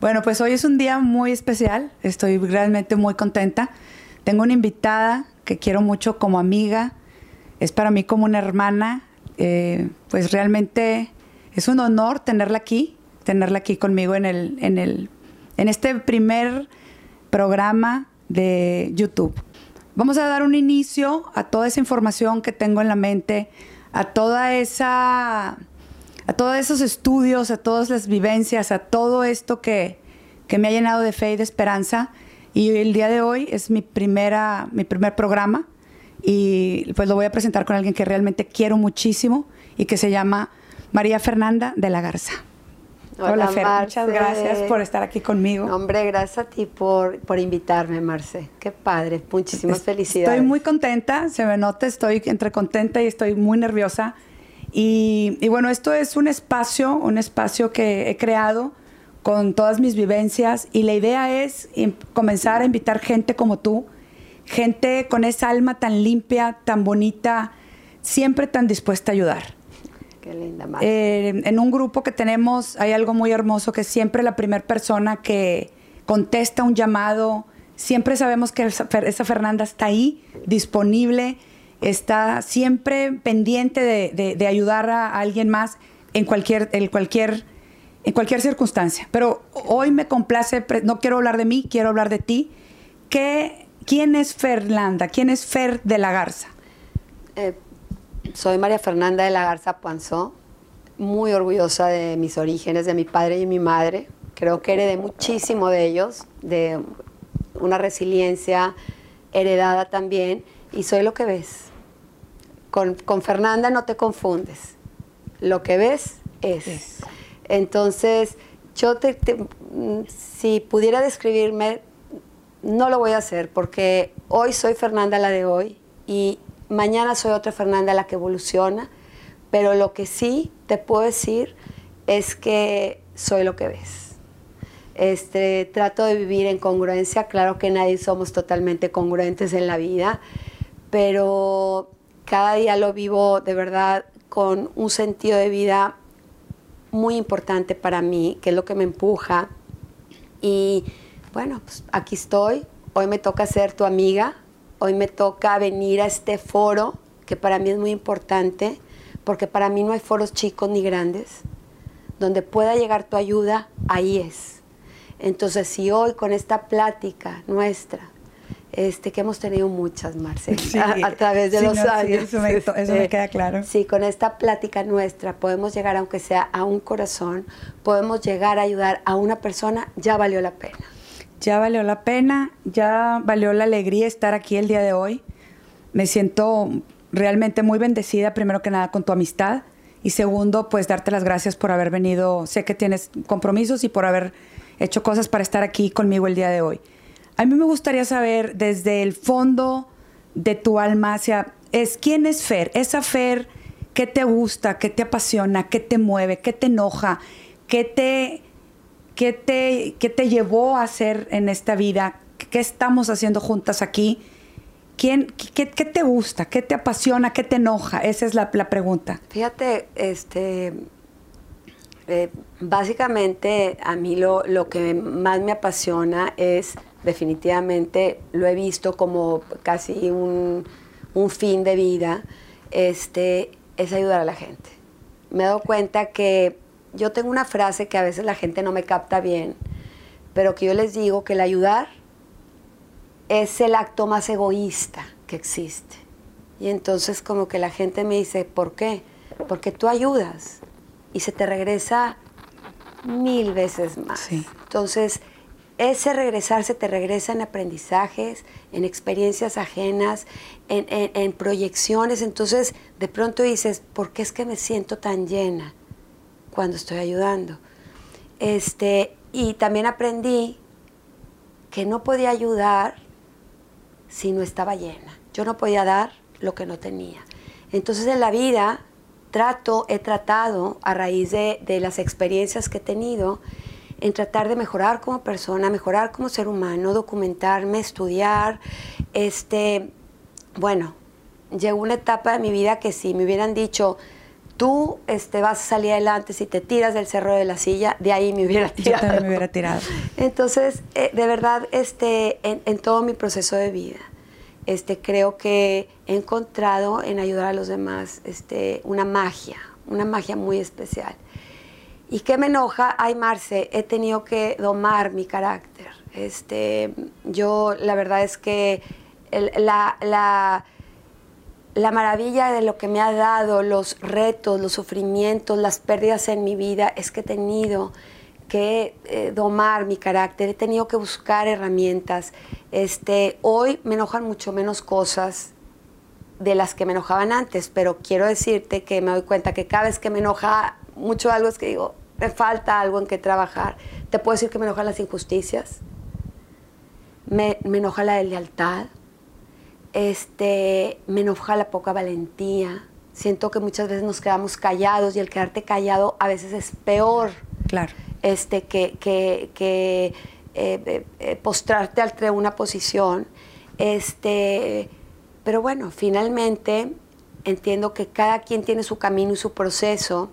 Bueno, pues hoy es un día muy especial. Estoy realmente muy contenta. Tengo una invitada que quiero mucho como amiga. Es para mí como una hermana. Eh, pues realmente es un honor tenerla aquí, tenerla aquí conmigo en, el, en, el, en este primer programa de YouTube. Vamos a dar un inicio a toda esa información que tengo en la mente, a toda esa a todos esos estudios, a todas las vivencias, a todo esto que, me ha llenado de fe y de esperanza. Y el día de hoy es mi, primera, mi primer programa y pues lo voy a presentar con alguien que realmente quiero muchísimo y que se llama María Fernanda de la Garza. Hola, Fer, muchas gracias por estar aquí conmigo. hombre, gracias a ti por, por invitarme, Marce. Qué padre, muchísimas felicidades. Estoy muy contenta, se me nota, estoy entre contenta y estoy muy nerviosa y, bueno, esto es un espacio, un espacio que he creado con todas mis vivencias y la idea es comenzar a invitar gente como tú, gente con esa alma tan limpia, tan bonita, siempre tan dispuesta a ayudar. Qué linda, eh, En un grupo que tenemos hay algo muy hermoso que siempre la primera persona que contesta un llamado, siempre sabemos que esa Fernanda está ahí, disponible está siempre pendiente de, ayudar a alguien más en cualquier, en cualquier, en cualquier circunstancia. Pero hoy me complace, no quiero hablar de mí, quiero hablar de ti. ¿Qué, ¿Quién es Fernanda? ¿Quién es Fer de la Garza? Eh, soy María Fernanda de la Garza Puanzó, muy orgullosa de mis orígenes, de mi padre y mi madre. Creo que heredé muchísimo de ellos, de una resiliencia heredada también, y soy lo que ves con, Fernanda no te confundes. Lo que ves es. Entonces, yo te, si pudiera describirme, no lo voy a hacer porque hoy soy Fernanda la de hoy y mañana soy otra Fernanda la que evoluciona, pero lo que sí te puedo decir es que soy lo que ves. Este, trato de vivir en congruencia, claro que nadie somos totalmente congruentes en la vida, pero cada día lo vivo de verdad con un sentido de vida muy importante para mí, que es lo que me empuja. Y bueno, pues aquí estoy. Hoy me toca ser tu amiga. Hoy me toca venir a este foro, que para mí es muy importante, porque para mí no hay foros chicos ni grandes. Donde pueda llegar tu ayuda, ahí es. Entonces, si hoy con esta plática nuestra este, que hemos tenido muchas, Marce, a, través de los años. eso, me, este, queda claro. Sí, con esta plática nuestra podemos llegar, aunque sea a un corazón, podemos llegar a ayudar a una persona, ya valió la pena. Ya valió la pena, ya valió la alegría estar aquí el día de hoy. Me siento realmente muy bendecida, primero que nada, con tu amistad. Y segundo, pues darte las gracias por haber venido. Sé que tienes compromisos y por haber hecho cosas para estar aquí conmigo el día de hoy. A mí me gustaría saber desde el fondo de tu alma es quién es Fer, esa Fer, ¿qué te gusta, qué te apasiona, qué te mueve, qué te enoja, qué te, qué te, qué te llevó a hacer en esta vida, qué estamos haciendo juntas aquí. ¿Quién, qué, te gusta? ¿Qué te apasiona? ¿Qué te enoja? Esa es la, pregunta. Fíjate, este, eh, básicamente a mí lo, lo, que más me apasiona es definitivamente lo he visto como casi un, fin de vida, este, es ayudar a la gente. Me he dado cuenta que yo tengo una frase que a veces la gente no me capta bien, pero que yo les digo que el ayudar es el acto más egoísta que existe. Y entonces como que la gente me dice, ¿por qué? Porque tú ayudas y se te regresa mil veces más. Entonces, ese regresarse te regresa en aprendizajes, en experiencias ajenas, en, proyecciones. Entonces, de pronto dices, ¿por qué es que me siento tan llena cuando estoy ayudando? Este, y también aprendí que no podía ayudar si no estaba llena. Yo no podía dar lo que no tenía. Entonces, en la vida trato, he tratado a raíz de, de las experiencias que he tenido, en tratar de mejorar como persona, mejorar como ser humano, documentarme, estudiar. Este, bueno, llegó una etapa de mi vida que si me hubieran dicho, tú este, vas a salir adelante si te tiras del cerro de la silla, de ahí me hubiera tirado. Yo también me hubiera tirado. Entonces, eh, de verdad, este, en, todo mi proceso de vida, este, creo que he encontrado en ayudar a los demás este, una magia, una magia muy especial. ¿Y qué me enoja? Ay, Marce, he tenido que domar mi carácter. Este, yo, la verdad es que la, la la maravilla de lo que me ha dado, los retos, los sufrimientos, las pérdidas en mi vida, es que he tenido que eh, domar mi carácter, he tenido que buscar herramientas. Este, hoy me enojan mucho menos cosas de las que me enojaban antes, pero quiero decirte que me doy cuenta que cada vez que me enoja mucho algo es que digo, me falta algo en que trabajar. Te puedo decir que me enojan las injusticias, me, me enoja la lealtad, este, me enoja la poca valentía. Siento que muchas veces nos quedamos callados y el quedarte callado a veces es peor. Claro. Este, que, que, que eh, eh, eh, postrarte ante una posición. Este, pero bueno, finalmente entiendo que cada quien tiene su camino y su proceso.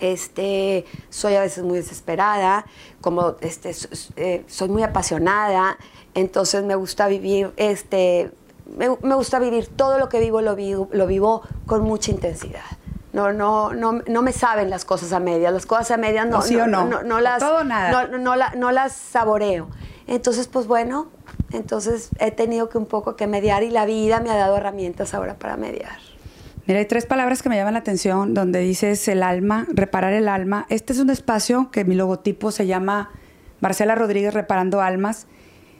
Este, soy a veces muy desesperada, como este, soy muy apasionada, entonces me gusta vivir este, me, gusta vivir todo lo que vivo lo, vivo, lo vivo con mucha intensidad. No, no, no, no me saben las cosas a medias. Las cosas a medias no, no, no, no, no, las, todo nada. No, no, las saboreo. Entonces, pues bueno, entonces he tenido que un poco que mediar y la vida me ha dado herramientas ahora para mediar. Mira, hay tres palabras que me llaman la atención, donde dices el alma, reparar el alma. Este es un espacio que mi logotipo se llama Marcela Rodríguez Reparando Almas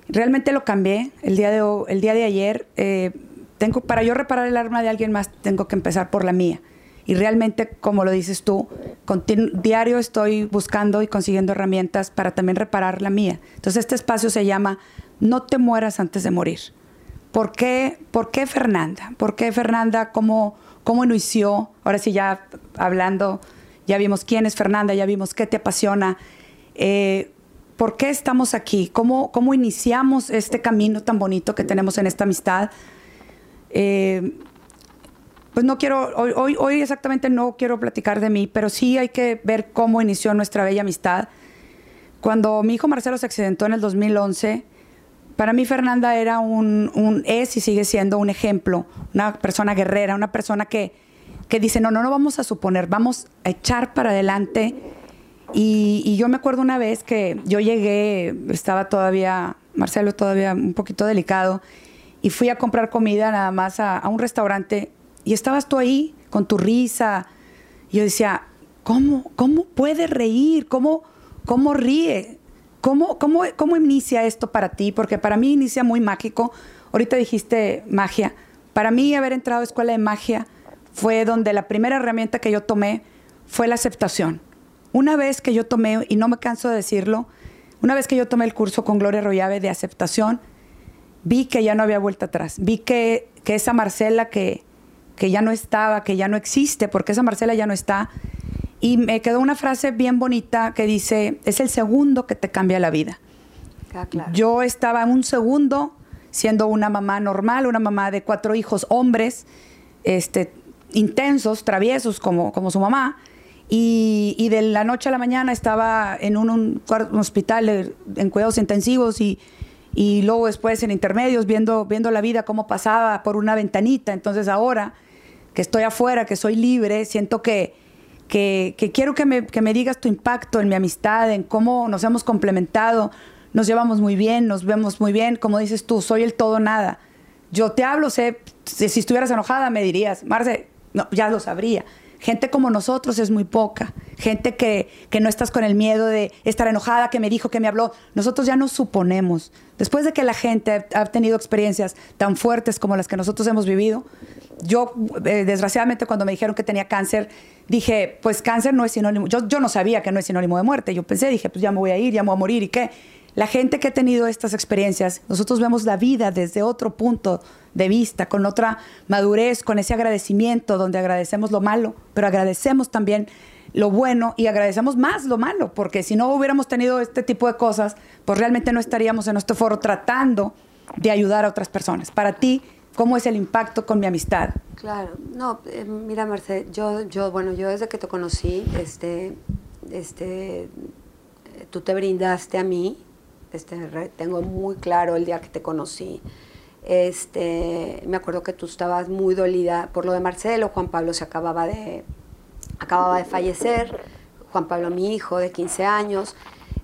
realmente lo cambié el día de, el día de ayer. Eh, tengo, para yo reparar el arma de alguien más, tengo que empezar por la mía. Y realmente, como lo dices tú, diario estoy buscando y consiguiendo herramientas para también reparar la mía. Entonces, este espacio se llama No te mueras antes de morir. ¿Por qué, ¿Por qué Fernanda? ¿Por qué Fernanda? ¿Cómo, ¿Cómo inició? Ahora sí, ya hablando, ya vimos quién es Fernanda, ya vimos qué te apasiona. Eh, ¿Por qué estamos aquí? ¿Cómo, cómo iniciamos este camino tan bonito que tenemos en esta amistad? Eh, pues no quiero, hoy, hoy, exactamente no quiero platicar de mí, pero sí hay que ver cómo inició nuestra bella amistad. Cuando mi hijo Marcelo se accidentó en el 2011, para mí Fernanda era un, un, es y sigue siendo un ejemplo, una persona guerrera, una persona que, que dice, no, no, no vamos a suponer, vamos a echar para adelante y, yo me acuerdo una vez que yo llegué, estaba todavía, Marcelo todavía un poquito delicado, y fui a comprar comida nada más a, un restaurante y estabas tú ahí con tu risa. Y yo decía, ¿cómo, cómo puede reír? ¿Cómo, cómo ríe? ¿Cómo, cómo, ¿Cómo inicia esto para ti? Porque para mí inicia muy mágico. Ahorita dijiste magia. Para mí haber entrado a escuela de magia fue donde la primera herramienta que yo tomé fue la aceptación una vez que yo tomé, y no me canso de decirlo, una vez que yo tomé el curso con Gloria Royave de aceptación, vi que ya no había vuelta atrás. Vi que, esa Marcela que, que ya no estaba, que ya no existe, porque esa Marcela ya no está. Y me quedó una frase bien bonita que dice, es el segundo que te cambia la vida. Ah, yo estaba en un segundo siendo una mamá normal, una mamá de cuatro hijos hombres, este, intensos, traviesos como, como su mamá, y, de la noche a la mañana estaba en un, hospital en cuidados intensivos y, luego después en intermedios viendo, viendo la vida cómo pasaba por una ventanita. Entonces ahora que estoy afuera, que soy libre, siento que, que, quiero que me, que me, digas tu impacto en mi amistad, en cómo nos hemos complementado, nos llevamos muy bien, nos vemos muy bien, como dices tú, soy el todo nada. Yo te hablo, sé, si estuvieras enojada me dirías, Marce, no, ya lo sabría. Gente como nosotros es muy poca. Gente que, no estás con el miedo de estar enojada, que me dijo, que me habló. Nosotros ya nos suponemos. Después de que la gente ha tenido experiencias tan fuertes como las que nosotros hemos vivido, yo, eh, desgraciadamente, cuando me dijeron que tenía cáncer, dije, pues cáncer no es sinónimo. Yo, yo no sabía que no es sinónimo de muerte. Yo pensé, dije, pues ya me voy a ir, ya me voy a morir y qué. La gente que ha tenido estas experiencias, nosotros vemos la vida desde otro punto de vista, con otra madurez, con ese agradecimiento donde agradecemos lo malo, pero agradecemos también lo bueno y agradecemos más lo malo, porque si no hubiéramos tenido este tipo de cosas, pues realmente no estaríamos en este foro tratando de ayudar a otras personas. Para ti, cómo es el impacto con mi amistad. Claro, no, eh, mira Marce, yo, yo, bueno, yo desde que te conocí, este, este, tú te brindaste a mí, este, tengo muy claro el día que te conocí, este, me acuerdo que tú estabas muy dolida por lo de Marcelo, Juan Pablo se acababa de, acababa de fallecer, Juan Pablo mi hijo de 15 años,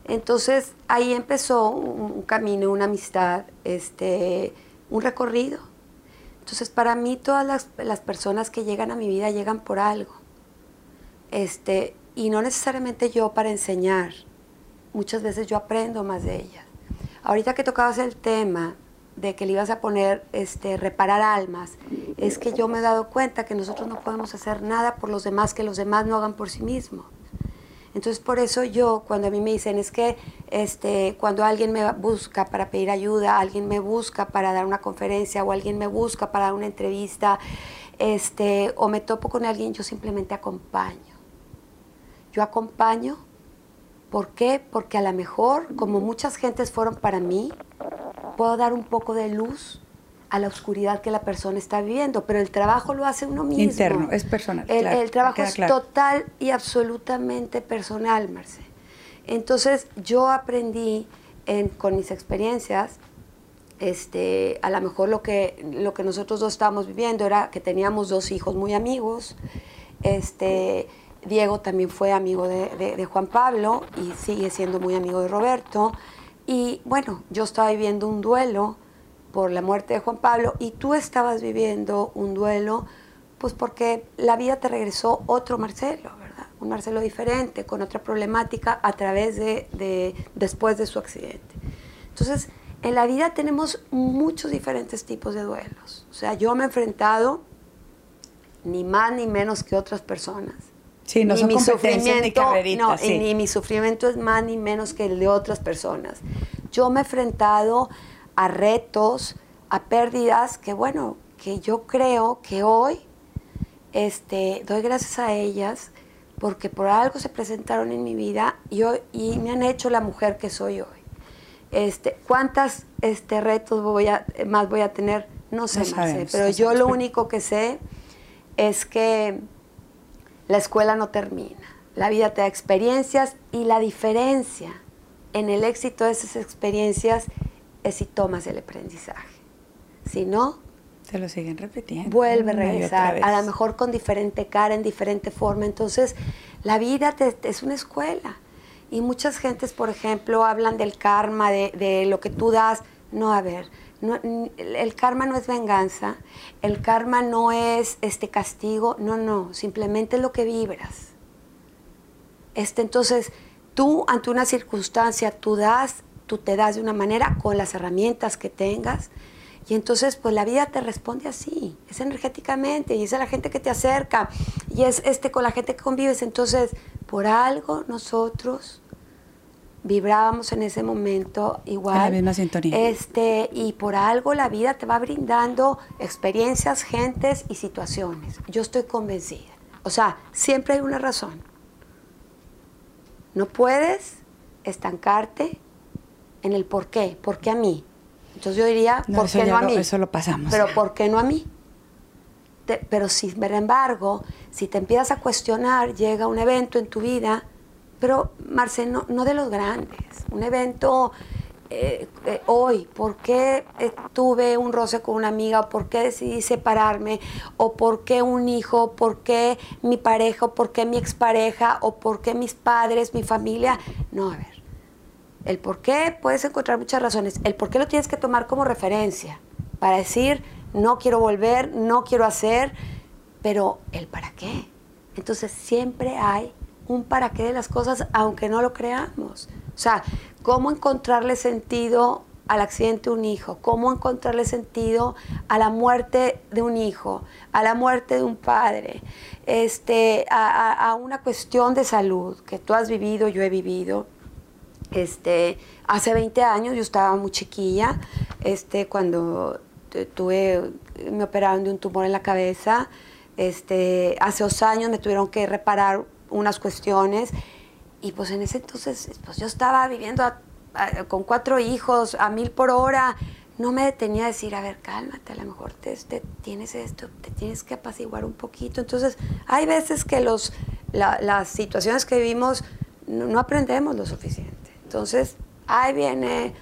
entonces ahí empezó un, camino, una amistad, este, un recorrido. Entonces para mí todas las, las, personas que llegan a mi vida llegan por algo. Este, y no necesariamente yo para enseñar. Muchas veces yo aprendo más de ellas. Ahorita que tocabas el tema de que le ibas a poner este, reparar almas, es que yo me he dado cuenta que nosotros no podemos hacer nada por los demás que los demás no hagan por sí mismos. Entonces por eso yo, cuando a mí me dicen, es que este, cuando alguien me busca para pedir ayuda, alguien me busca para dar una conferencia o alguien me busca para dar una entrevista, este, o me topo con alguien, yo simplemente acompaño. Yo acompaño, ¿por qué? Porque a lo mejor, como muchas gentes fueron para mí, puedo dar un poco de luz a la oscuridad que la persona está viviendo, pero el trabajo lo hace uno mismo. Interno, es personal. El, trabajo es total y absolutamente personal, Marce. Entonces yo aprendí con mis experiencias, este, a lo mejor lo que, lo que nosotros dos estábamos viviendo era que teníamos dos hijos muy amigos, este, Diego también fue amigo de Juan Pablo y sigue siendo muy amigo de Roberto, y bueno, yo estaba viviendo un duelo, por la muerte de Juan Pablo y tú estabas viviendo un duelo, pues porque la vida te regresó otro Marcelo, ¿verdad? Un Marcelo diferente, con otra problemática a través de, después de su accidente. Entonces, en la vida tenemos muchos diferentes tipos de duelos. O sea, yo me he enfrentado ni más ni menos que otras personas. Sí, no son mi sufrimiento, no, ni mi sufrimiento es más ni menos que el de otras personas. Yo me he enfrentado a retos, a pérdidas que bueno, que yo creo que hoy este, doy gracias a ellas porque por algo se presentaron en mi vida y, hoy, y me han hecho la mujer que soy hoy. Este, ¿Cuántas este, retos voy a, más voy a tener? No sé, pero yo lo único que sé es que la escuela no termina. La vida te da experiencias y la diferencia en el éxito de esas experiencias es si tomas el aprendizaje. Si no, se lo siguen repitiendo. Vuelve a regresar, a lo mejor con diferente cara, en diferente forma. Entonces, la vida es una escuela. Y muchas gentes, por ejemplo, hablan del karma, de, lo que tú das. No, a ver, el karma no es venganza, el karma no es este castigo, no, no, simplemente lo que vibras. Este, entonces, tú ante una circunstancia, tú das tú te das de una manera con las herramientas que tengas. Y entonces, pues la vida te responde así, es energéticamente, y es a la gente que te acerca, y es este con la gente que convives. Entonces, por algo nosotros vibrábamos en ese momento igual. la misma sintonía. Este, y por algo la vida te va brindando experiencias, gentes y situaciones. Yo estoy convencida. O sea, siempre hay una razón. No puedes estancarte en el por qué, por qué a mí. Entonces yo diría, ¿por qué no a mí? Eso lo pasamos. Pero ¿por qué no a mí? pero sin embargo, si te empiezas a cuestionar, llega un evento en tu vida, pero Marce, no, de los grandes, un evento eh, eh, hoy, ¿por qué eh, tuve un roce con una amiga? ¿Por qué decidí separarme? ¿O por qué un hijo? ¿Por qué mi pareja? ¿O por qué mi expareja? ¿O por qué mis padres, mi familia? No, a ver, el por qué puedes encontrar muchas razones. El por qué lo tienes que tomar como referencia para decir, no quiero volver, no quiero hacer, pero el para qué. Entonces siempre hay un para qué de las cosas, aunque no lo creamos. O sea, cómo encontrarle sentido al accidente de un hijo, cómo encontrarle sentido a la muerte de un hijo, a la muerte de un padre, este, a, a una cuestión de salud que tú has vivido, yo he vivido. Este, hace 20 años yo estaba muy chiquilla, este, cuando tuve, me operaron de un tumor en la cabeza, este, hace dos años me tuvieron que reparar unas cuestiones y pues en ese entonces pues yo estaba viviendo con cuatro hijos a mil por hora, no me detenía a decir, a ver, cálmate, a lo mejor te, tienes esto, te tienes que apaciguar un poquito. Entonces, hay veces que los, las situaciones que vivimos no, aprendemos lo suficiente. Entonces, ahí viene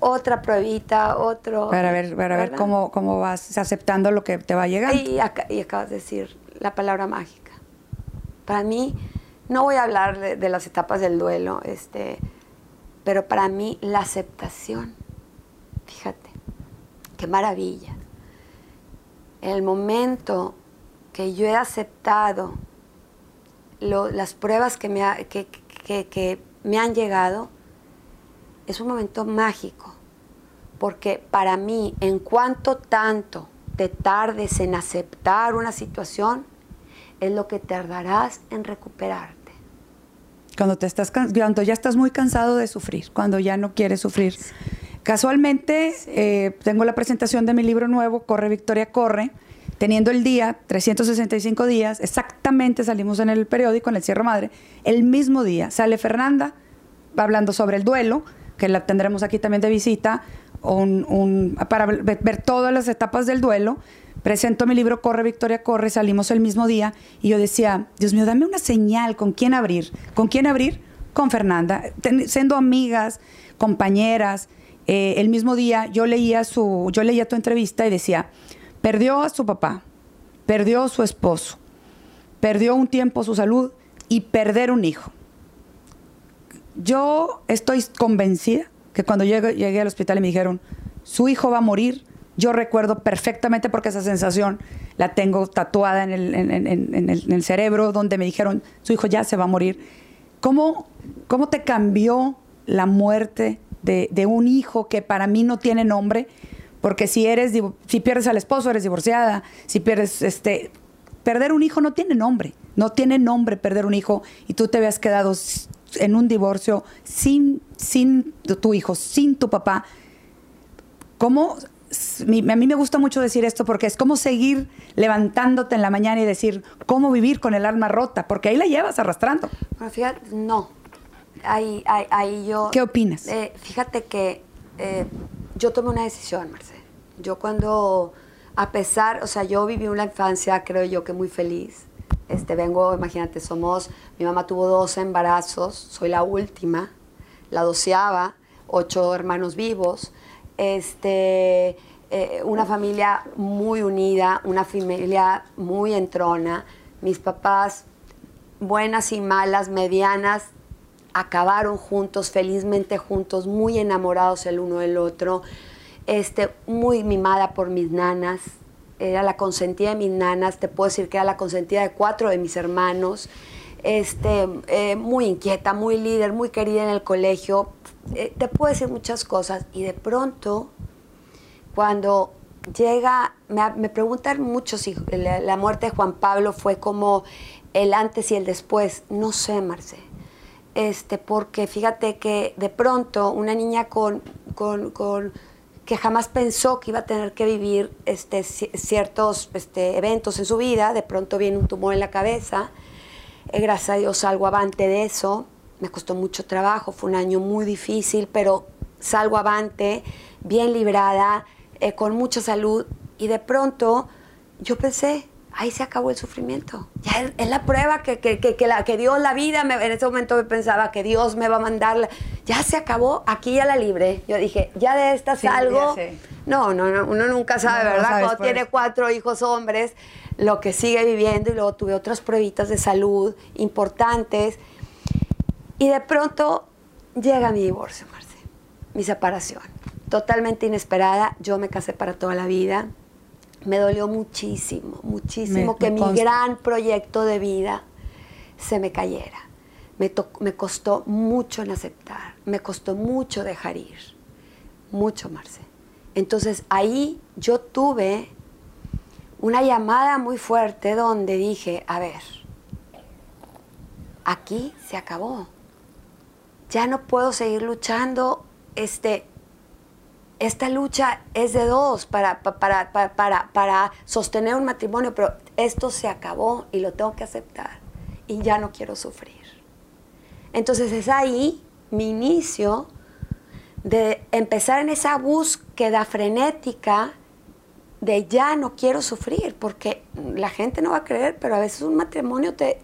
otra pruebita, otro... Para ver, para ver cómo, cómo vas aceptando lo que te va llegando. Y, y acabas de decir la palabra mágica. Para mí, no voy a hablar de, las etapas del duelo, este, pero para mí la aceptación, fíjate, qué maravilla. El momento que yo he aceptado las pruebas que me, que me han llegado, es un momento mágico, porque para mí, en cuanto tanto te tardes en aceptar una situación, es lo que tardarás en recuperarte. Cuando, te estás, ya estás muy cansado de sufrir, cuando ya no quieres sufrir. Casualmente, eh, tengo la presentación de mi libro nuevo, Corre Victoria Corre, teniendo el día, 365 días, exactamente salimos en el periódico, en el Cierre Madre, el mismo día sale Fernanda hablando sobre el duelo, que la tendremos aquí también de visita, para ver, todas las etapas del duelo. Presento mi libro Corre Victoria Corre, salimos el mismo día y yo decía, Dios mío, dame una señal, ¿con quién abrir? ¿Con quién abrir? Con Fernanda, siendo amigas, compañeras, eh, el mismo día yo leía, su, yo leía tu entrevista y decía, perdió a su papá, perdió a su esposo, perdió un tiempo su salud y perder un hijo. Yo estoy convencida que cuando llegué, llegué al hospital y me dijeron, su hijo va a morir, yo recuerdo perfectamente porque esa sensación la tengo tatuada en el, cerebro, donde me dijeron, su hijo ya se va a morir. ¿Cómo, cómo te cambió la muerte de, un hijo que para mí no tiene nombre, porque si eres si pierdes al esposo eres divorciada, si pierdes este perder un hijo no tiene nombre, no tiene nombre perder un hijo y tú te habías quedado en un divorcio sin sin tu hijo, sin tu papá. ¿Cómo a mí me gusta mucho decir esto porque es como seguir levantándote en la mañana y decir cómo vivir con el alma rota, porque ahí la llevas arrastrando. fíjate, no, ahí, ahí, yo... ¿Qué opinas? Eh, fíjate que eh, yo tomé una decisión, Marce. Yo cuando, a pesar, o sea, yo viví una infancia, creo yo, que muy feliz. Este, vengo, imagínate, somos, mi mamá tuvo dos embarazos, soy la última, la doceava, ocho hermanos vivos, este, eh, una familia muy unida, una familia muy entrona, mis papás buenas y malas, medianas, acabaron juntos, felizmente juntos, muy enamorados el uno del otro, este, muy mimada por mis nanas, era la consentida de mis nanas, te puedo decir que era la consentida de cuatro de mis hermanos, este, eh, muy inquieta, muy líder, muy querida en el colegio, eh, te puedo decir muchas cosas y de pronto cuando llega, me, preguntan mucho si la, muerte de Juan Pablo fue como el antes y el después, no sé, Marce. Este, porque fíjate que de pronto una niña con, que jamás pensó que iba a tener que vivir este, ciertos este, eventos en su vida, de pronto viene un tumor en la cabeza, eh, gracias a Dios salgo avante de eso, me costó mucho trabajo, fue un año muy difícil, pero salgo avante, bien librada, eh, con mucha salud, y de pronto yo pensé, ahí se acabó el sufrimiento. Ya es, la prueba que, que, que, la, que Dios, la vida, me, en ese momento me pensaba que Dios me va a mandar. ya se acabó, aquí ya la libre. Yo dije, ya de esta salgo. No, no, no, uno nunca sabe, ¿verdad? Cuando tiene cuatro hijos hombres, lo que sigue viviendo y luego tuve otras pruebitas de salud importantes. Y de pronto llega mi divorcio, Marce, mi separación. Totalmente inesperada, yo me casé para toda la vida me dolió muchísimo, muchísimo que mi gran proyecto de vida se me cayera. Me, me costó mucho en aceptar, me costó mucho dejar ir, mucho, Marce. Entonces ahí yo tuve una llamada muy fuerte donde dije, a ver, aquí se acabó. Ya no puedo seguir luchando este, esta lucha es de dos para, para, para, para, sostener un matrimonio, pero esto se acabó y lo tengo que aceptar y ya no quiero sufrir. Entonces es ahí mi inicio de empezar en esa búsqueda frenética de ya no quiero sufrir, porque la gente no va a creer, pero a veces un matrimonio te,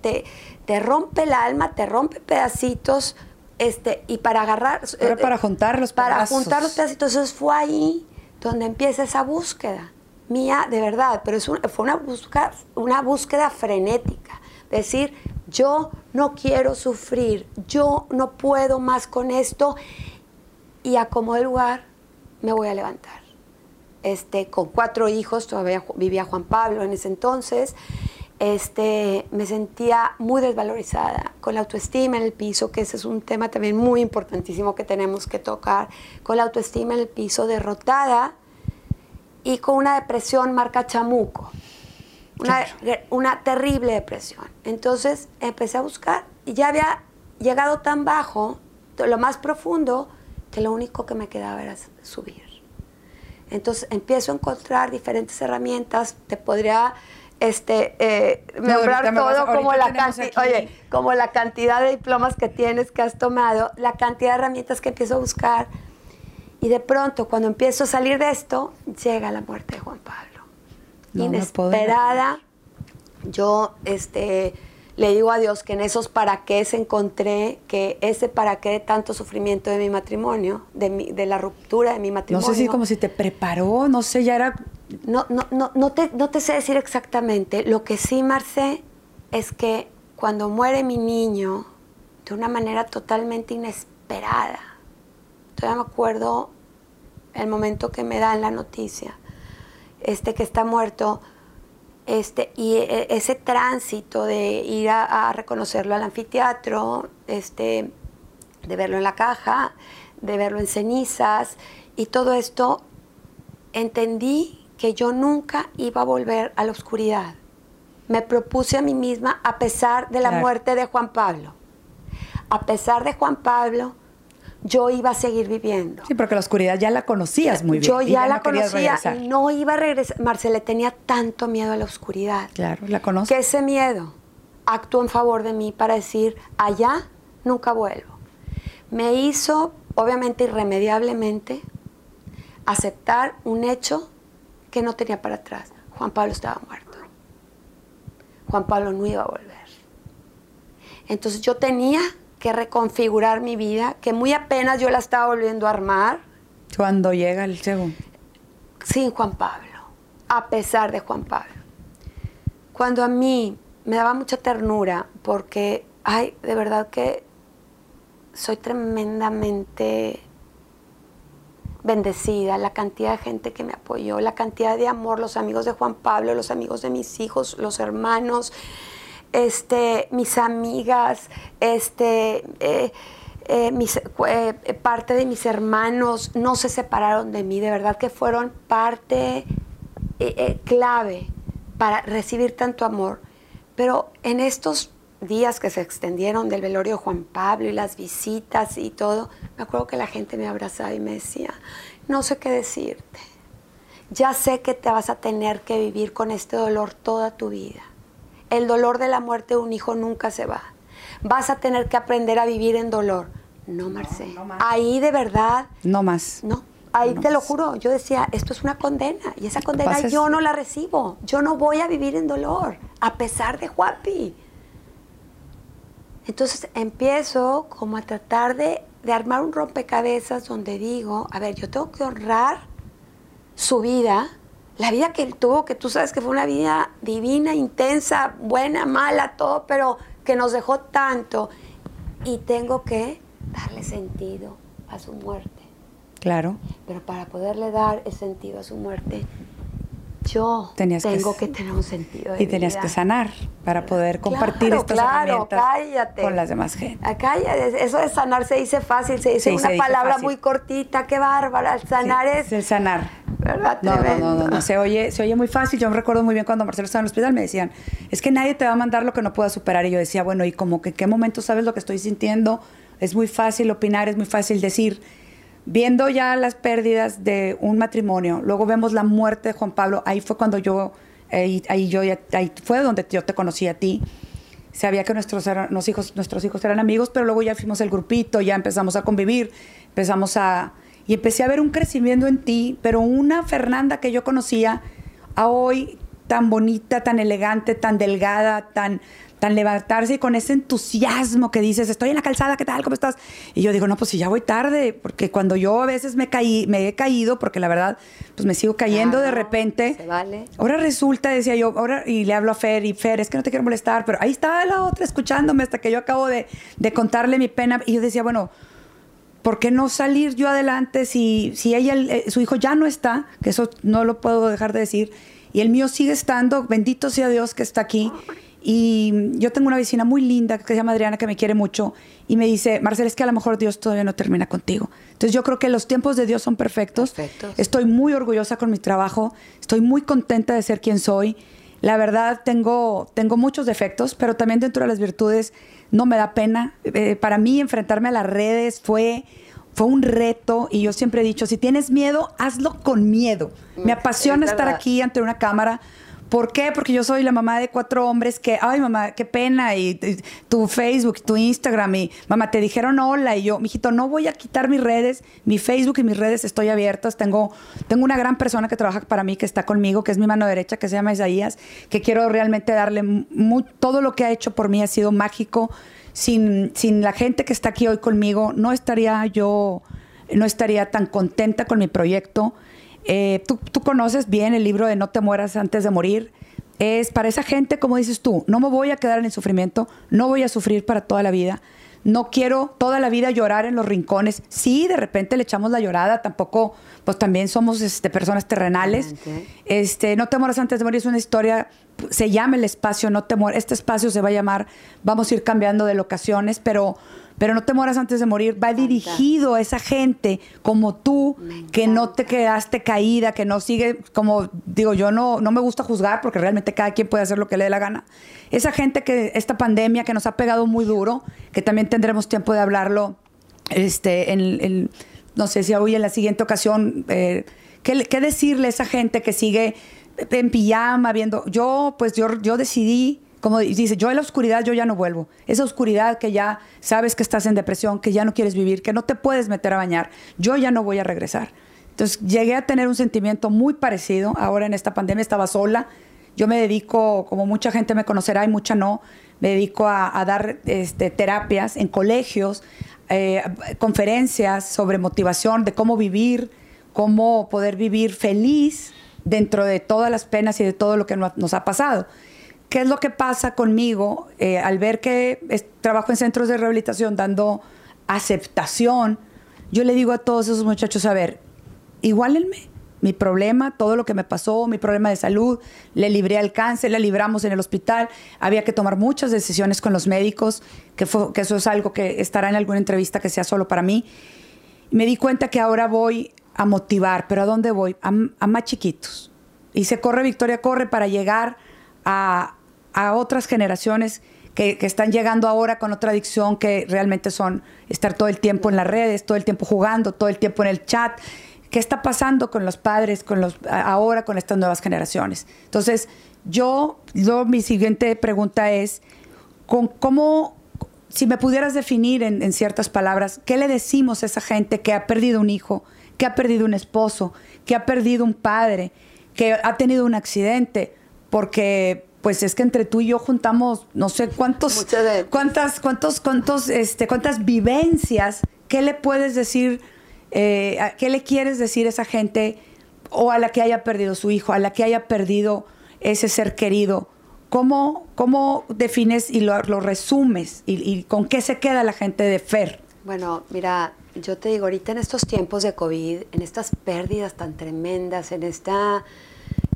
te, rompe el alma, te rompe pedacitos, este, y para agarrar... Eh, para juntar los Para juntar los pedacitos, entonces fue ahí donde empieza esa búsqueda mía de verdad, pero es fue una búsqueda, una búsqueda frenética, decir, yo no quiero sufrir, yo no puedo más con esto, y a como el lugar me voy a levantar. Este, con cuatro hijos, todavía vivía Juan Pablo en ese entonces, este, me sentía muy desvalorizada, con la autoestima en el piso, que ese es un tema también muy importantísimo que tenemos que tocar, con la autoestima en el piso, derrotada y con una depresión marca chamuco, una, una terrible depresión. Entonces empecé a buscar y ya había llegado tan bajo, lo más profundo, que lo único que me quedaba era subir. Entonces empiezo a encontrar diferentes herramientas, te podría este, eh, nombrar todo como la, oye, como la cantidad de diplomas que tienes, que has tomado, la cantidad de herramientas que empiezo a buscar. Y de pronto, cuando empiezo a salir de esto, llega la muerte de Juan Pablo. Inesperada. yo, este, le digo a Dios que en esos para qué se encontré que ese para qué de tanto sufrimiento de mi matrimonio, de, mi, de la ruptura de mi matrimonio. No sé si como si te preparó, no sé, ya era... No, no, no, te, no te sé decir exactamente. Lo que sí, Marce, es que cuando muere mi niño, de una manera totalmente inesperada, todavía me acuerdo el momento que me dan la noticia, este que está muerto, este, y e, ese tránsito de ir a, reconocerlo al anfiteatro, este, de verlo en la caja, de verlo en cenizas, y todo esto, entendí que yo nunca iba a volver a la oscuridad. Me propuse a mí misma, a pesar de la muerte de Juan Pablo, a pesar de Juan Pablo, yo iba a seguir viviendo. Sí, porque la oscuridad ya la conocías muy bien. Yo ya, la conocía y no iba a regresar. Marcela tenía tanto miedo a la oscuridad. Claro, la conozco. Que ese miedo actuó en favor de mí para decir, allá nunca vuelvo. Me hizo, obviamente irremediablemente, aceptar un hecho que no tenía para atrás. Juan Pablo estaba muerto. Juan Pablo no iba a volver. Entonces yo tenía que reconfigurar mi vida, que muy apenas yo la estaba volviendo a armar. Cuando llega el segundo. Sin Juan Pablo, a pesar de Juan Pablo. Cuando a mí me daba mucha ternura, porque, ay, de verdad que soy tremendamente bendecida, la cantidad de gente que me apoyó, la cantidad de amor, los amigos de Juan Pablo, los amigos de mis hijos, los hermanos, este, mis amigas, este, eh, eh, eh, parte de mis hermanos no se separaron de mí, de verdad que fueron parte clave para recibir tanto amor. Pero en estos días que se extendieron del velorio de Juan Pablo y las visitas y todo, me acuerdo que la gente me abrazaba y me decía, no sé qué decirte. Ya sé que te vas a tener que vivir con este dolor toda tu vida el dolor de la muerte de un hijo nunca se va. Vas a tener que aprender a vivir en dolor. No, Marce. Ahí de verdad. No más. No. Ahí te lo juro. Yo decía, esto es una condena. Y esa condena yo no la recibo. Yo no voy a vivir en dolor, a pesar de Juapi. Entonces empiezo como a tratar de, de armar un rompecabezas donde digo, a ver, yo tengo que honrar su vida, la vida que él tuvo, que tú sabes que fue una vida divina, intensa, buena, mala, todo, pero que nos dejó tanto. Y tengo que darle sentido a su muerte. Claro. Pero para poderle dar el sentido a su muerte, yo tengo que, tener un sentido de Y tenías que sanar para poder compartir estas claro, herramientas con las demás gente. Acá, eso de sanar se dice fácil, se dice una palabra muy cortita, qué bárbara. Sanar es... El sanar. ¿Verdad? No, no, no, no, se oye, se oye muy fácil. Yo me recuerdo muy bien cuando Marcelo estaba en el hospital, me decían, es que nadie te va a mandar lo que no puedas superar. Y yo decía, bueno, ¿y como que en qué momento sabes lo que estoy sintiendo? Es muy fácil opinar, es muy fácil decir viendo ya las pérdidas de un matrimonio, luego vemos la muerte de Juan Pablo, ahí fue cuando yo, ahí, yo, ahí fue donde yo te conocí a ti. Sabía que nuestros, hijos, nuestros hijos eran amigos, pero luego ya fuimos el grupito, ya empezamos a convivir, empezamos a... y empecé a ver un crecimiento en ti, pero una Fernanda que yo conocía a hoy tan bonita, tan elegante, tan delgada, tan tan levantarse y con ese entusiasmo que dices, estoy en la calzada, ¿qué tal? ¿Cómo estás? Y yo digo, no, pues si ya voy tarde, porque cuando yo a veces me caí, me he caído, porque la verdad, pues me sigo cayendo de repente. Se vale. Ahora resulta, decía yo, ahora, y le hablo a Fer, y Fer, es que no te quiero molestar, pero ahí está la otra escuchándome hasta que yo acabo de, de contarle mi pena. Y yo decía, bueno, ¿por qué no salir yo adelante si, si ella, eh, su hijo ya no está? Que eso no lo puedo dejar de decir. Y el mío sigue estando, bendito sea Dios que está aquí. Y yo tengo una vecina muy linda que se llama Adriana, que me quiere mucho, y me dice, Marcela, es que a lo mejor Dios todavía no termina contigo. Entonces yo creo que los tiempos de Dios son perfectos. Perfectos. Estoy muy orgullosa con mi trabajo, estoy muy contenta de ser quien soy. La verdad, tengo, tengo muchos defectos, pero también dentro de las virtudes no me da pena. Eh, para mí, enfrentarme a las redes fue, fue un reto y yo siempre he dicho, si tienes miedo, hazlo con miedo. Me apasiona Es estar aquí ante una cámara. ¿Por qué? Porque yo soy la mamá de cuatro hombres que, ay mamá, qué pena, y, tu Facebook, tu Instagram, y mamá, te dijeron hola, y yo, mijito, no voy a quitar mis redes, mi Facebook y mis redes estoy abiertas, tengo, tengo una gran persona que trabaja para mí, que está conmigo, que es mi mano derecha, que se llama Isaías, que quiero realmente darle todo lo que ha hecho por mí ha sido mágico, sin, sin la gente que está aquí hoy conmigo, no estaría yo, no estaría tan contenta con mi proyecto. Eh, tú, tú conoces bien el libro de No te mueras antes de morir. Es para esa gente, como dices tú, no me voy a quedar en el sufrimiento, no voy a sufrir para toda la vida. No quiero toda la vida llorar en los rincones. Sí, de repente le echamos la llorada, tampoco, pues también somos este, personas terrenales. Este, No te mueras antes de morir es una historia, se llama el espacio, no te mueras. Este espacio se va a llamar, vamos a ir cambiando de locaciones, pero, pero no te mueras antes de morir. Va dirigido a esa gente como tú, que no te quedaste caída, que no sigue, como digo, yo no, no me gusta juzgar porque realmente cada quien puede hacer lo que le dé la gana. Esa gente que esta pandemia que nos ha pegado muy duro, que también tendremos tiempo de hablarlo, este, en, en- no sé si hoy en la siguiente ocasión, eh, ¿qué, qué decirle a esa gente que sigue en pijama viendo? Yo, pues yo, yo decidí, como dice, yo en la oscuridad yo ya no vuelvo. Esa oscuridad que ya sabes que estás en depresión, que ya no quieres vivir, que no te puedes meter a bañar, yo ya no voy a regresar. Entonces llegué a tener un sentimiento muy parecido. Ahora en esta pandemia estaba sola. Yo me dedico, como mucha gente me conocerá y mucha no, me dedico a, a dar este, terapias en colegios, eh, conferencias sobre motivación, de cómo vivir, cómo poder vivir feliz dentro de todas las penas y de todo lo que no- nos ha pasado. ¿Qué es lo que pasa conmigo eh, al ver que trabajo en centros de rehabilitación dando aceptación? Yo le digo a todos esos muchachos, a ver, igualenme mi problema, todo lo que me pasó, mi problema de salud, le libré al cáncer, le libramos en el hospital, había que tomar muchas decisiones con los médicos, que, que eso es algo que estará en alguna entrevista que sea solo para mí. Me di cuenta que ahora voy a motivar, pero ¿a dónde voy? A, a más chiquitos. Y se corre, Victoria, corre para llegar a, a otras generaciones que, están llegando ahora con otra adicción que realmente son estar todo el tiempo en las redes, todo el tiempo jugando, todo el tiempo en el chat. ¿Qué está pasando con los padres, con los ahora con estas nuevas generaciones? Entonces, yo, yo mi siguiente pregunta es, con cómo, si me pudieras definir en ciertas palabras, ¿qué le decimos a esa gente que ha perdido un hijo, que ha perdido un esposo, que ha perdido un padre, que ha tenido un accidente? Porque, pues es que entre tú y yo juntamos no sé cuántos, de- cuántas, cuántos, cuántos, este, cuántas vivencias. ¿Qué le puedes decir? eh, a- ¿Qué le quieres decir a esa gente o a la que haya perdido su hijo, a la que haya perdido ese ser querido? ¿Cómo, cómo defines y lo, lo resumes? Y, y con qué se queda la gente de Fer? Bueno, mira, yo te digo, ahorita en estos tiempos de COVID, en estas pérdidas tan tremendas, en esta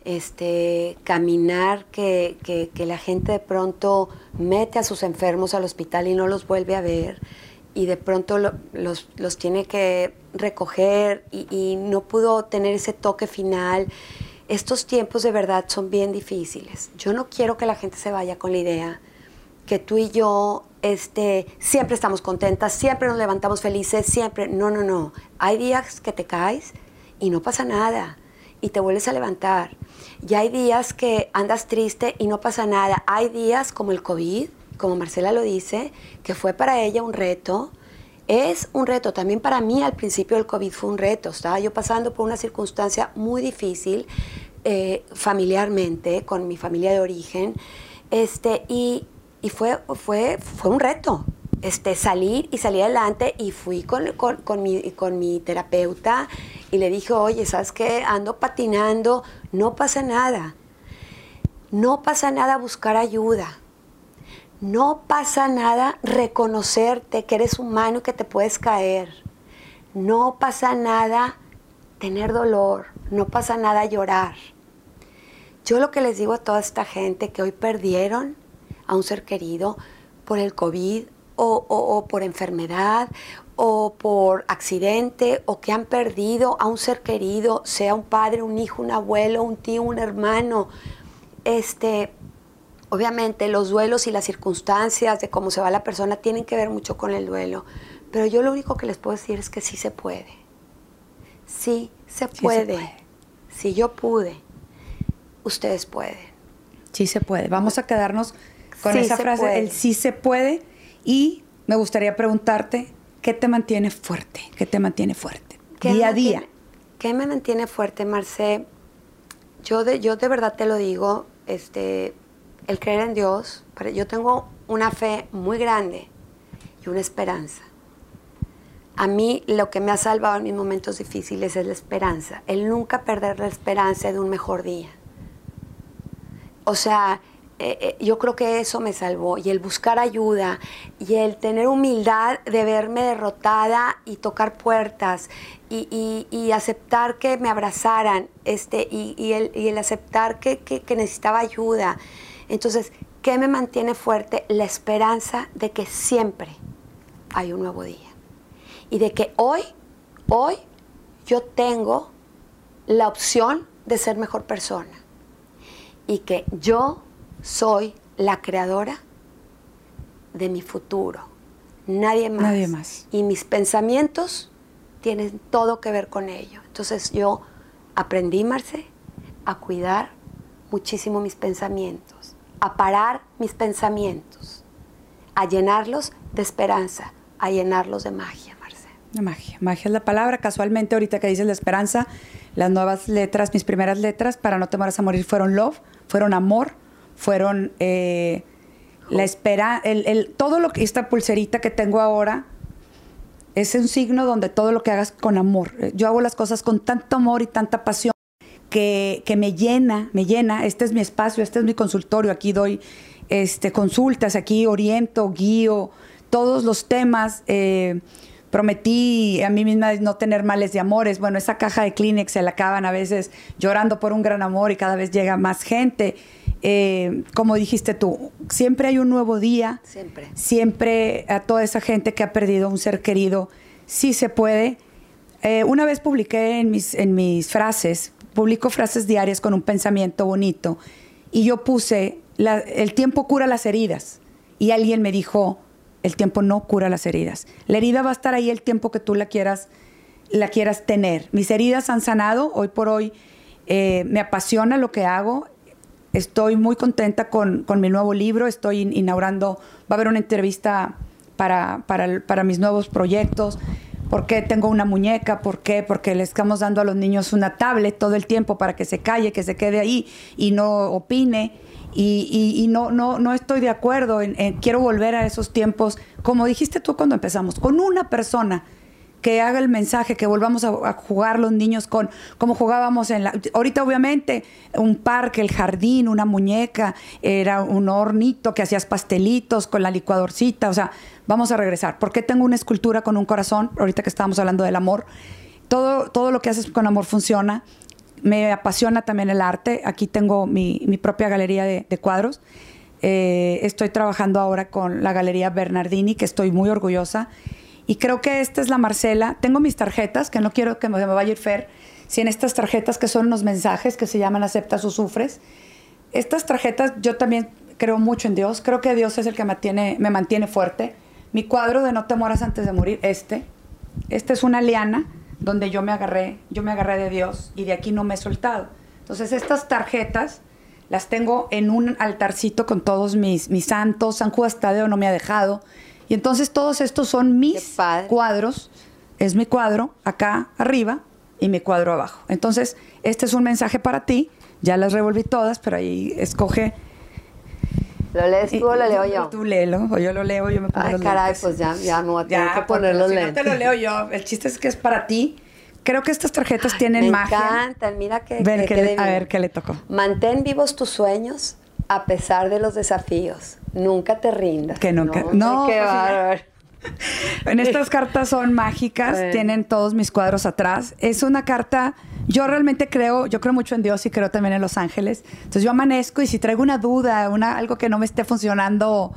este caminar que, que- que la gente de pronto mete a sus enfermos al hospital y no los vuelve a ver, y de pronto lo- los, los tiene que recoger y, y no pudo tener ese toque final. Estos tiempos de verdad son bien difíciles. Yo no quiero que la gente se vaya con la idea que tú y yo este, siempre estamos contentas, siempre nos levantamos felices, siempre. No, no, no. Hay días que te caes y no pasa nada y te vuelves a levantar. Y hay días que andas triste y no pasa nada. Hay días como el COVID, como Marcela lo dice, que fue para ella un reto es un reto. También para mí al principio del COVID fue un reto. Estaba yo pasando por una circunstancia muy difícil eh, familiarmente, con mi familia de origen, este, y, fue, fue, fue un reto. Este, salir y salir adelante y fui con, con, mi, con mi terapeuta y le dije, oye, ¿sabes qué? Ando patinando, no pasa nada. No pasa nada buscar ayuda. No pasa nada reconocerte que eres humano y que te puedes caer. No pasa nada tener dolor. No pasa nada llorar. Yo lo que les digo a toda esta gente que hoy perdieron a un ser querido por el COVID o, por enfermedad o por accidente o que han perdido a un ser querido, sea un padre, un hijo, un abuelo, un tío, un hermano. Este, obviamente los duelos y las circunstancias de cómo se va la persona tienen que ver mucho con el duelo, pero yo lo único que les puedo decir es que sí se puede. Sí se puede. Si yo pude, ustedes pueden. Sí se puede. Vamos a quedarnos con esa frase, el sí se puede y me gustaría preguntarte, ¿qué te mantiene fuerte? ¿Qué te mantiene fuerte? Día a día. ¿Qué me mantiene fuerte, Marce? Yo de, yo de verdad te lo digo, este, el creer en Dios, yo tengo una fe muy grande y una esperanza. A mí lo que me ha salvado en mis momentos difíciles es la esperanza, el nunca perder la esperanza de un mejor día. O sea, eh, eh, yo creo que eso me salvó y el buscar ayuda y el tener humildad de verme derrotada y tocar puertas y, aceptar que me abrazaran este, y, el, aceptar que, que necesitaba ayuda. Entonces, ¿qué me mantiene fuerte? La esperanza de que siempre hay un nuevo día y de que hoy, hoy yo tengo la opción de ser mejor persona y que yo soy la creadora de mi futuro. Nadie más. Nadie más. Y mis pensamientos tienen todo que ver con ello. Entonces yo aprendí, Marce, a cuidar muchísimo mis pensamientos, a parar mis pensamientos, a llenarlos de esperanza, a llenarlos de magia, Marce. De magia. Magia es la palabra. Casualmente, ahorita que dices la esperanza, las nuevas letras, mis primeras letras, para no temoras a morir, fueron love, fueron amor, fueron eh, la espera, el, todo lo que, esta pulserita que tengo ahora, es un signo donde todo lo que hagas con amor. Yo hago las cosas con tanto amor y tanta pasión que, me llena, me llena. Este es mi espacio, este es mi consultorio. Aquí doy este, consultas, aquí oriento, guío todos los temas. Eh, prometí a mí misma no tener males de amores. Bueno, esa caja de Kleenex se la acaban a veces llorando por un gran amor y cada vez llega más gente. Eh, como dijiste tú, siempre hay un nuevo día. Siempre. Siempre a toda esa gente que ha perdido un ser querido, sí se puede. Eh, una vez publiqué en mis, en mis frases, publico frases diarias con un pensamiento bonito y yo puse, el tiempo cura las heridas. Y alguien me dijo, el tiempo no cura las heridas. La herida va a estar ahí el tiempo que tú la quieras, la quieras tener. Mis heridas han sanado, hoy por hoy eh, me apasiona lo que hago, Estoy muy contenta con, mi nuevo libro, estoy inaugurando, va a haber una entrevista para, para, mis nuevos proyectos. ¿Por qué tengo una muñeca? ¿Por qué? Porque le estamos dando a los niños una tablet todo el tiempo para que se calle, que se quede ahí y no opine. Y, no, no, no estoy de acuerdo. quiero volver a esos tiempos, como dijiste tú cuando empezamos, con una persona que haga el mensaje, que volvamos a, jugar los niños con como jugábamos en la... Ahorita obviamente un parque, el jardín, una muñeca, era un hornito que hacías pastelitos con la licuadorcita, o sea, vamos a regresar. ¿Por qué tengo una escultura con un corazón? Ahorita que estábamos hablando del amor. Todo, todo lo que haces con amor funciona. Me apasiona también el arte. Aquí tengo mi, propia galería de, cuadros. Eh, estoy trabajando ahora con la Galería Bernardini, que estoy muy orgullosa. Y creo que esta es la Marcela. Tengo mis tarjetas, que no quiero que me, vaya a ir Fer, en estas tarjetas que son unos mensajes que se llaman aceptas o sufres. Estas tarjetas, yo también creo mucho en Dios. Creo que Dios es el que me mantiene, me mantiene fuerte. Mi cuadro de No te mueras antes de morir, este. Este es una liana donde yo me agarré, yo me agarré de Dios y de aquí no me he soltado. Entonces estas tarjetas las tengo en un altarcito con todos mis, mis santos. San Juan Tadeo no me ha dejado Y entonces todos estos son mis cuadros. Es mi cuadro acá arriba y mi cuadro abajo. Entonces, este es un mensaje para ti. Ya las revolví todas, pero ahí escoge. ¿Lo lees tú o lo leo yo? Tú léelo, o yo lo leo, yo me pongo Ay, caray, pues ya, ya no voy a tener que poner los lentes. no te lo leo yo. El chiste es que es para ti. Creo que estas tarjetas tienen magia. Me encantan, mira que, A ver, ¿qué le tocó? Mantén vivos tus sueños a pesar de los desafíos. Nunca te rindas. Que nunca. No, qué pues En estas cartas son mágicas, tienen todos mis cuadros atrás. Es una carta, yo realmente creo, yo creo mucho en Dios y creo también en los ángeles. Entonces yo amanezco y si traigo una duda, una, algo que no me esté funcionando,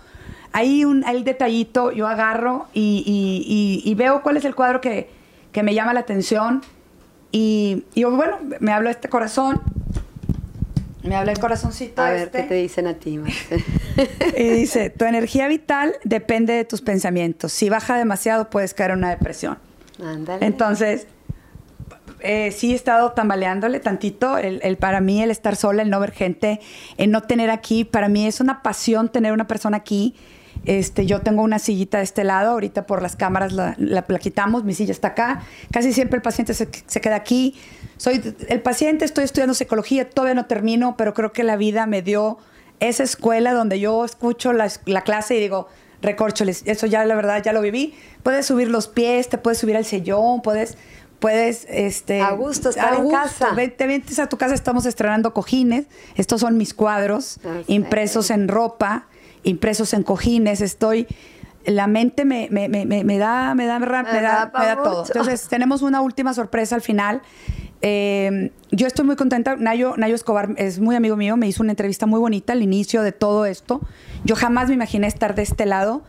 hay un hay detallito, yo agarro y, veo cuál es el cuadro que, me llama la atención. Y, y bueno, me hablo este corazón me habla el corazoncito. A ver este. qué te dicen a ti, Y dice: Tu energía vital depende de tus pensamientos. Si baja demasiado, puedes caer en una depresión. Ándale. Entonces, eh, sí he estado tambaleándole tantito. El, para mí, el estar sola, el no ver gente, el no tener aquí, para mí es una pasión tener una persona aquí. Este, yo tengo una sillita de este lado, ahorita por las cámaras la, la, quitamos, mi silla está acá. Casi siempre el paciente se, se queda aquí soy el paciente, estoy estudiando psicología, todavía no termino, pero creo que la vida me dio esa escuela donde yo escucho la, clase y digo, recorcholes, eso ya la verdad ya lo viví. Puedes subir los pies, te puedes subir al sillón, puedes puedes este a gusto estar en casa. Te vienes a tu casa, estamos estrenando cojines. Estos son mis cuadros impresos en ropa, impresos en cojines. Estoy la mente me, me, me, me da, me da, me da, me da, todo. Entonces, tenemos una última sorpresa al final. Eh, yo estoy muy contenta. Nayo, Nayo Escobar es muy amigo mío, me hizo una entrevista muy bonita al inicio de todo esto. Yo jamás me imaginé estar de este lado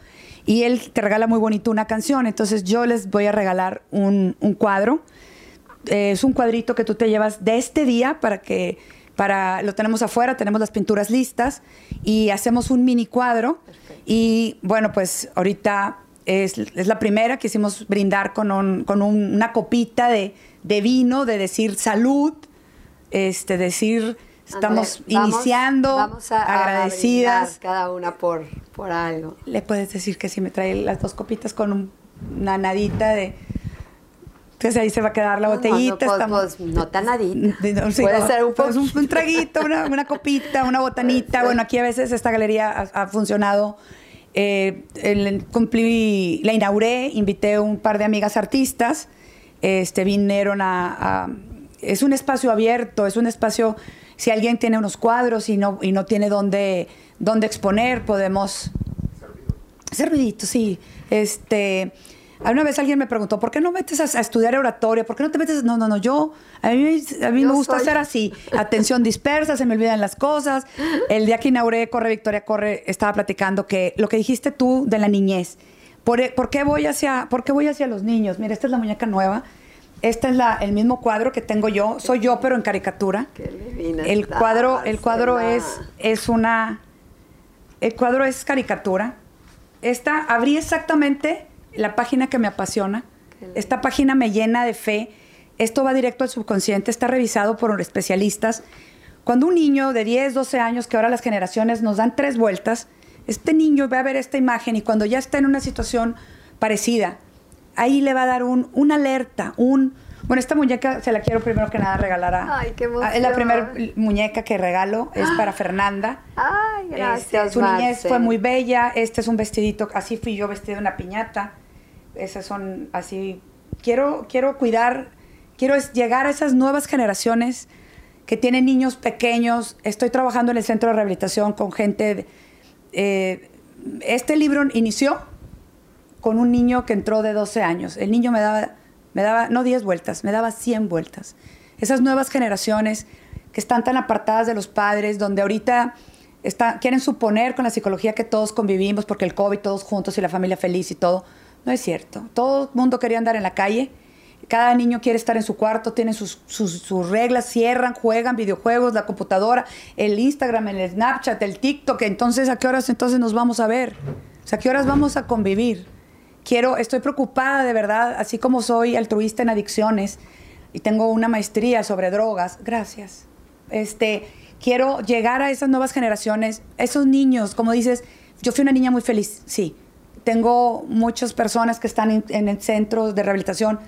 y él te regala muy bonito una canción. Entonces yo les voy a regalar un, cuadro. Eh, es un cuadrito que tú te llevas de este día para que para lo tenemos afuera, tenemos las pinturas listas y hacemos un mini cuadro. Y bueno, pues ahorita es, la primera que hicimos brindar con, con una copita de, de vino, de decir salud, este, decir estamos iniciando, vamos a, agradecidas. cada una por, por algo. Le puedes decir que si me trae las dos copitas con una nadita de... Entonces ahí se va a quedar la botellita. No, no, estamos, pues, no tan nadita. Puede ser un, pues, un, traguito, una, copita, una botanita. Bueno, aquí a veces esta galería ha, funcionado. Eh, cumplí, la inauguré, invité un par de amigas artistas este, vinieron a, Es un espacio abierto, es un espacio... Si alguien tiene unos cuadros y no, y no tiene dónde, dónde exponer, podemos... Servidito, sí. Este... Una vez alguien me preguntó, ¿por qué no metes a, estudiar oratoria? ¿Por qué no te metes? No, no, no, yo, a mí, a mí me gusta hacer así, atención dispersa, se me olvidan las cosas. El día que inauguré Corre Victoria Corre, estaba platicando que lo que dijiste tú de la niñez, e, ¿Por, qué voy hacia, ¿Por qué voy hacia los niños? Mira, esta es la muñeca nueva. Este es la, el mismo cuadro que tengo yo. Soy yo, pero en caricatura. el cuadro, el cuadro es, es una. El cuadro es caricatura. Esta abrí exactamente la página que me apasiona. Esta página me llena de fe. Esto va directo al subconsciente, está revisado por especialistas. Cuando un niño de 10, 12 años, que ahora las generaciones nos dan tres vueltas, este niño va a ver esta imagen y cuando ya está en una situación parecida, ahí le va a dar un, una alerta, un... Bueno, esta muñeca se la quiero primero que nada regalar a... Ay, qué Es la primera muñeca que regalo, es para Fernanda. Ay, gracias, este, Su niñez fue muy bella, este es un vestidito, así fui yo vestida de una piñata. Esas son así... Quiero, quiero cuidar, quiero llegar a esas nuevas generaciones que tienen niños pequeños. Estoy trabajando en el centro de rehabilitación con gente eh, este libro inició con un niño que entró de 12 años. El niño me daba, me daba no 10 vueltas, me daba 100 vueltas. Esas nuevas generaciones que están tan apartadas de los padres, donde ahorita quieren suponer con la psicología que todos convivimos porque el COVID, todos juntos y la familia feliz y todo. No es cierto. Todo el mundo quería andar en la calle cada niño quiere estar en su cuarto, tiene sus, reglas, cierran, juegan videojuegos, la computadora, el Instagram, el Snapchat, el TikTok. Entonces, ¿a qué horas entonces nos vamos a ver? ¿a qué horas vamos a convivir? Quiero, estoy preocupada de verdad, así como soy altruista en adicciones y tengo una maestría sobre drogas. Gracias. Este, quiero llegar a esas nuevas generaciones, esos niños, como dices, yo fui una niña muy feliz, sí tengo muchas personas que están en, en el centro de rehabilitación.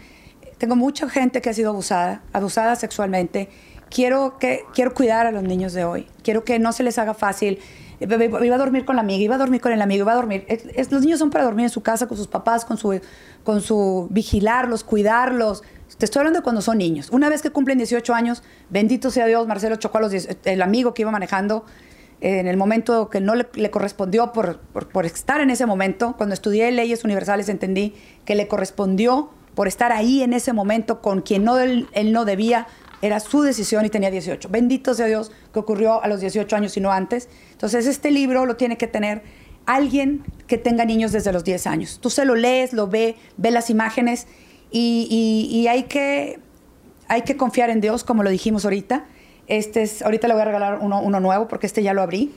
Tengo mucha gente que ha sido abusada, abusada sexualmente. Quiero, que, quiero cuidar a los niños de hoy. Quiero que no se les haga fácil. Iba a dormir con la amiga, iba a dormir con el amigo, iba a dormir. Los niños son para dormir en su casa con sus papás, con su, con su vigilarlos, cuidarlos. Te estoy hablando de cuando son niños. Una vez que cumplen 18 años, bendito sea Dios, Marcelo chocó a los 10 el amigo que iba manejando en el momento que no le, correspondió por, estar en ese momento. Cuando estudié leyes universales entendí que le correspondió por estar ahí en ese momento con quien no él, no debía. Era su decisión y tenía 18. Bendito sea Dios que ocurrió a los 18 años y no antes. Entonces este libro lo tiene que tener alguien que tenga niños desde los 10 años. Tú se lo lees, lo ve, ve las imágenes y, y- y hay, que, hay que confiar en Dios, como lo dijimos ahorita. Este es, ahorita le voy a regalar uno, uno nuevo porque este ya lo abrí.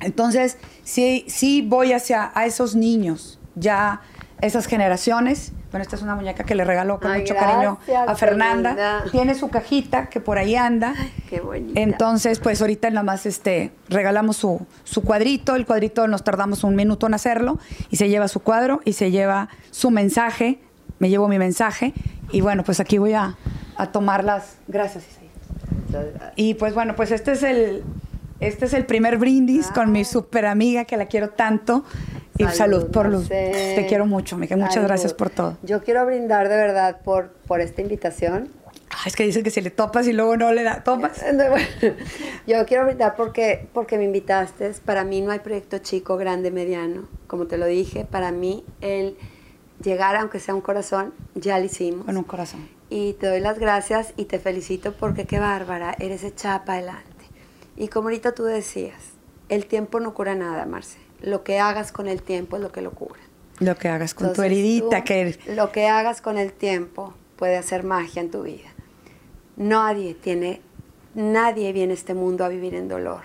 Entonces, sí, sí voy hacia a esos niños, ya esas generaciones. Bueno, esta es una muñeca que le regaló con Ay, mucho cariño a Fernanda. linda. Tiene su cajita que por ahí anda. Qué bonita. Entonces, pues ahorita nada más este, regalamos su, su cuadrito. El cuadrito nos tardamos un minuto en hacerlo. Y se lleva su cuadro y se lleva su mensaje. Me llevo mi mensaje. Y bueno, pues aquí voy a, a tomar las. Gracias, Isaías. Y pues bueno, pues este es el, este es el primer brindis con mi super amiga que la quiero tanto. Y salud, Salud, por luz. Te quiero mucho, amiga. Muchas Salud. gracias por todo. Yo quiero brindar de verdad por, por esta invitación. Ay, es que dicen que si le topas y luego no le da, topas. Yo quiero brindar porque, porque me invitaste. Para mí no hay proyecto chico, grande, mediano. Como te lo dije, para mí el llegar, aunque sea un corazón, ya lo hicimos. Con un corazón. Y te doy las gracias y te felicito porque qué bárbara, eres echada para adelante. Y como ahorita tú decías, el tiempo no cura nada, Marce. Lo que hagas con el tiempo es lo que lo cura. Lo que hagas con tu Entonces, heridita, tú, que Lo que hagas con el tiempo puede hacer magia en tu vida. Nadie tiene, nadie viene a este mundo a vivir en dolor.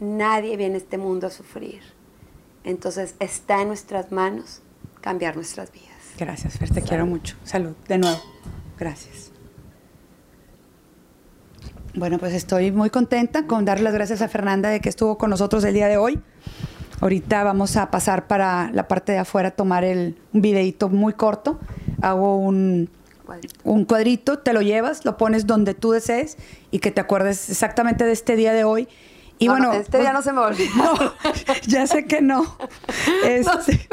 Nadie viene a este mundo a sufrir. Entonces está en nuestras manos cambiar nuestras vidas. Gracias, Fer, te quiero mucho. Salud, de nuevo. Gracias. Bueno, pues estoy muy contenta con dar las gracias a Fernanda de que estuvo con nosotros el día de hoy. Ahorita vamos a pasar para la parte de afuera a tomar el, un videito muy corto. Hago un, Cuadrito. un cuadrito, te lo llevas, lo pones donde tú desees y que te acuerdes exactamente de este día de hoy. Y No, bueno, no, este pues- día no se me olvida. no, ya sé que no. Este,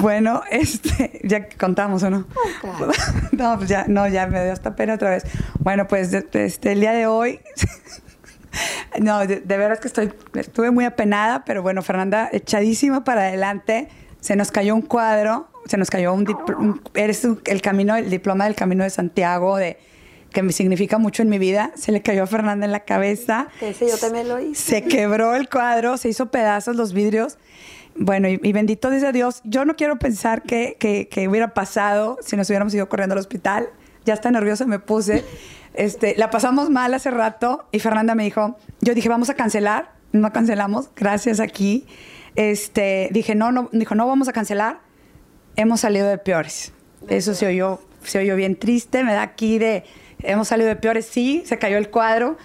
bueno, este, ya contamos o no. No, pues ya, no, ya me dio hasta pena otra vez. Bueno, pues este, el día de hoy, no, de, de veras que estoy, estuve muy apenada, pero bueno, Fernanda, echadísima para adelante, se nos cayó un cuadro, se nos cayó un, eres un- el camino, el diploma del Camino de Santiago, de que me significa mucho en mi vida, se le cayó a Fernanda en la cabeza. Que ese yo también lo hice. Se quebró el cuadro, se hizo pedazos los vidrios. Bueno, y, bendito dice Dios, yo no quiero pensar que, que- que hubiera pasado si nos hubiéramos ido corriendo al hospital. Ya está nerviosa me puse. Este, la pasamos mal hace rato y Fernanda me dijo, yo dije, vamos a cancelar. No cancelamos, gracias aquí. Este, dije, no, no, dijo, no vamos a cancelar. Hemos salido de peores. Eso se oyó, se oyó bien triste, me da aquí de, hemos salido de peores, sí, se cayó el cuadro.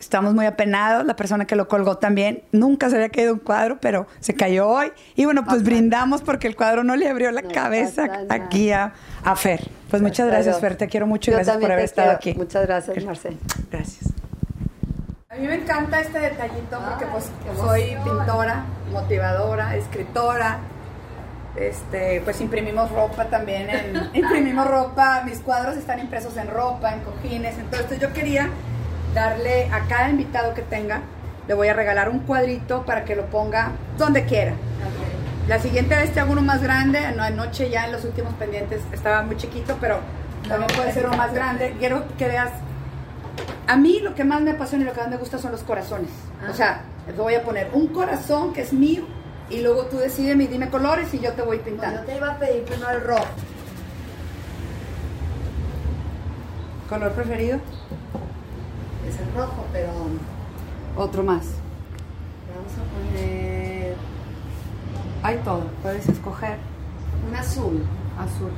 Estamos muy apenados, la persona que lo colgó también. Nunca se había caído un cuadro, pero se cayó hoy. Y bueno, pues brindamos porque el cuadro no le abrió la No cabeza aquí a, a Fer. Pues muchas gracias. Fer. Te quiero mucho y gracias por haber estado quiero. aquí. Muchas gracias, Marcel. Gracias. A mí me encanta este detallito porque Ay, pues soy pintora, motivadora, escritora. Este, pues imprimimos ropa también, en- imprimimos ropa, mis cuadros están impresos en ropa, en cojines, entonces yo quería darle a cada invitado que tenga, le voy a regalar un cuadrito para que lo ponga donde quiera. La siguiente vez te hago uno más grande, no, anoche ya en los últimos pendientes estaba muy chiquito, pero también puede ser uno más grande. Quiero que veas a mí lo que más me apasiona y lo que más me gusta son los corazones. Ah. O sea, te voy a poner un corazón que es mío y luego tú decides, dime colores y yo te voy pintando. Yo te iba a pedir primero el rojo. ¿Color preferido? Es el rojo, pero Otro más. vamos a poner Hay todo. Puedes escoger un azul. azul.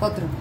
Otro.